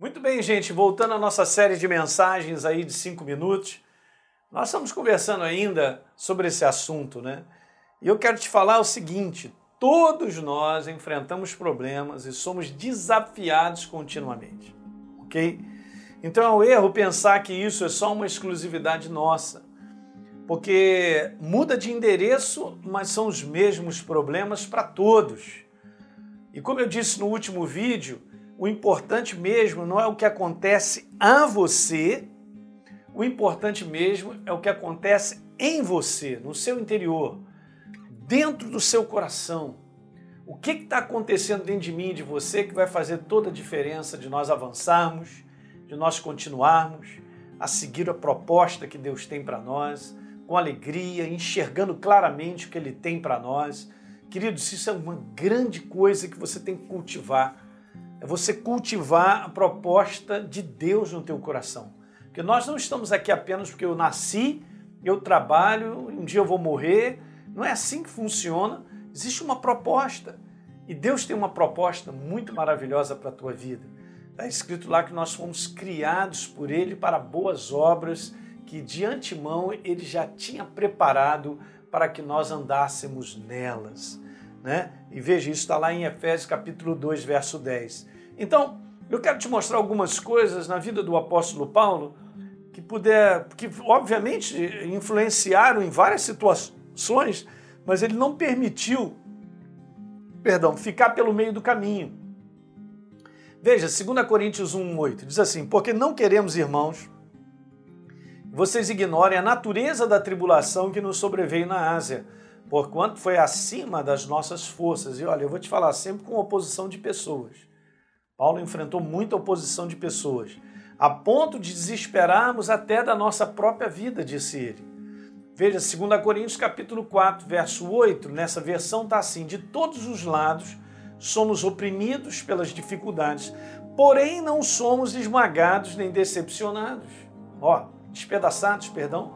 Muito bem, gente, voltando à nossa série de mensagens aí de cinco minutos, nós estamos conversando ainda sobre esse assunto, né? E eu quero te falar o seguinte: todos nós enfrentamos problemas e somos desafiados continuamente, ok? Então é um erro pensar que isso é só uma exclusividade nossa, porque muda de endereço, mas são os mesmos problemas para todos. E como eu disse no último vídeo, o importante mesmo não é o que acontece a você, o importante mesmo é o que acontece em você, no seu interior, dentro do seu coração. O que está acontecendo dentro de mim e de você que vai fazer toda a diferença de nós avançarmos, de nós continuarmos a seguir a proposta que Deus tem para nós, com alegria, enxergando claramente o que Ele tem para nós. Queridos, isso é uma grande coisa que você tem que cultivar é você cultivar a proposta de Deus no teu coração. Porque nós não estamos aqui apenas porque eu nasci, eu trabalho, um dia eu vou morrer. Não é assim que funciona. Existe uma proposta. E Deus tem uma proposta muito maravilhosa para a tua vida. Está escrito lá que nós fomos criados por Ele para boas obras que de antemão Ele já tinha preparado para que nós andássemos nelas. Né? E veja, isso está lá em Efésios capítulo 2, verso 10. Então, eu quero te mostrar algumas coisas na vida do apóstolo Paulo que puder, que obviamente influenciaram em várias situações, mas ele não permitiu, perdão, ficar pelo meio do caminho. Veja, 2 Coríntios 1:8 diz assim: "Porque não queremos, irmãos, vocês ignorem a natureza da tribulação que nos sobreveio na Ásia, porquanto foi acima das nossas forças. E olha, eu vou te falar sempre com oposição de pessoas. Paulo enfrentou muita oposição de pessoas, a ponto de desesperarmos até da nossa própria vida, disse ele. Veja, 2 Coríntios capítulo 4, verso 8, nessa versão está assim: de todos os lados somos oprimidos pelas dificuldades, porém não somos esmagados nem decepcionados. Ó, despedaçados, perdão,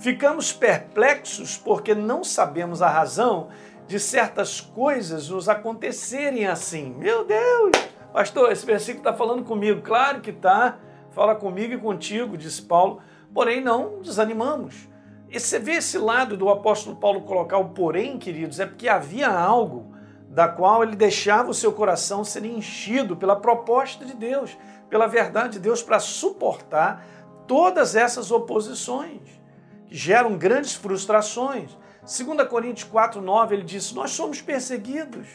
Ficamos perplexos porque não sabemos a razão de certas coisas nos acontecerem assim. Meu Deus! Pastor, esse versículo está falando comigo. Claro que está. Fala comigo e contigo, disse Paulo. Porém, não desanimamos. E você vê esse lado do apóstolo Paulo colocar o porém, queridos, é porque havia algo da qual ele deixava o seu coração ser enchido pela proposta de Deus, pela verdade de Deus, para suportar todas essas oposições geram grandes frustrações. 2 Coríntios 4,9 ele diz: Nós somos perseguidos,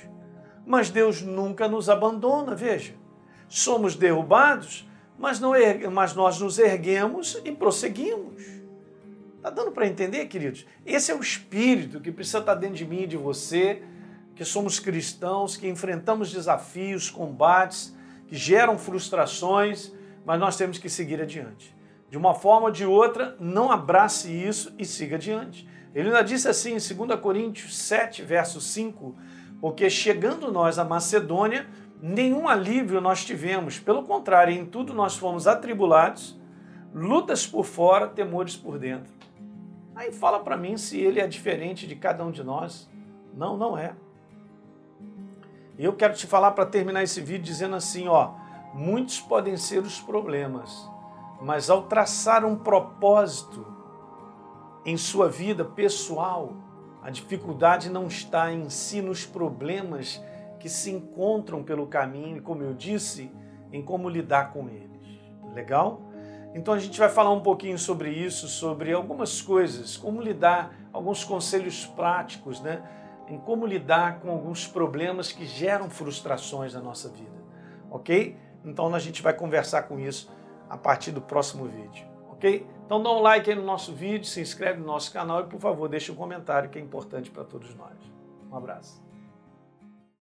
mas Deus nunca nos abandona. Veja, somos derrubados, mas, não mas nós nos erguemos e prosseguimos. Está dando para entender, queridos? Esse é o espírito que precisa estar dentro de mim e de você, que somos cristãos, que enfrentamos desafios, combates, que geram frustrações, mas nós temos que seguir adiante de uma forma ou de outra, não abrace isso e siga adiante. Ele ainda disse assim em 2 Coríntios 7, verso 5, porque chegando nós à Macedônia, nenhum alívio nós tivemos, pelo contrário, em tudo nós fomos atribulados, lutas por fora, temores por dentro. Aí fala para mim se ele é diferente de cada um de nós. Não, não é. E eu quero te falar para terminar esse vídeo dizendo assim, ó, muitos podem ser os problemas, mas ao traçar um propósito em sua vida pessoal, a dificuldade não está em si nos problemas que se encontram pelo caminho, e como eu disse, em como lidar com eles. Legal? Então a gente vai falar um pouquinho sobre isso, sobre algumas coisas, como lidar, alguns conselhos práticos, né? Em como lidar com alguns problemas que geram frustrações na nossa vida. Ok? Então a gente vai conversar com isso a partir do próximo vídeo, ok? Então dá um like aí no nosso vídeo, se inscreve no nosso canal e por favor deixe um comentário que é importante para todos nós. Um abraço.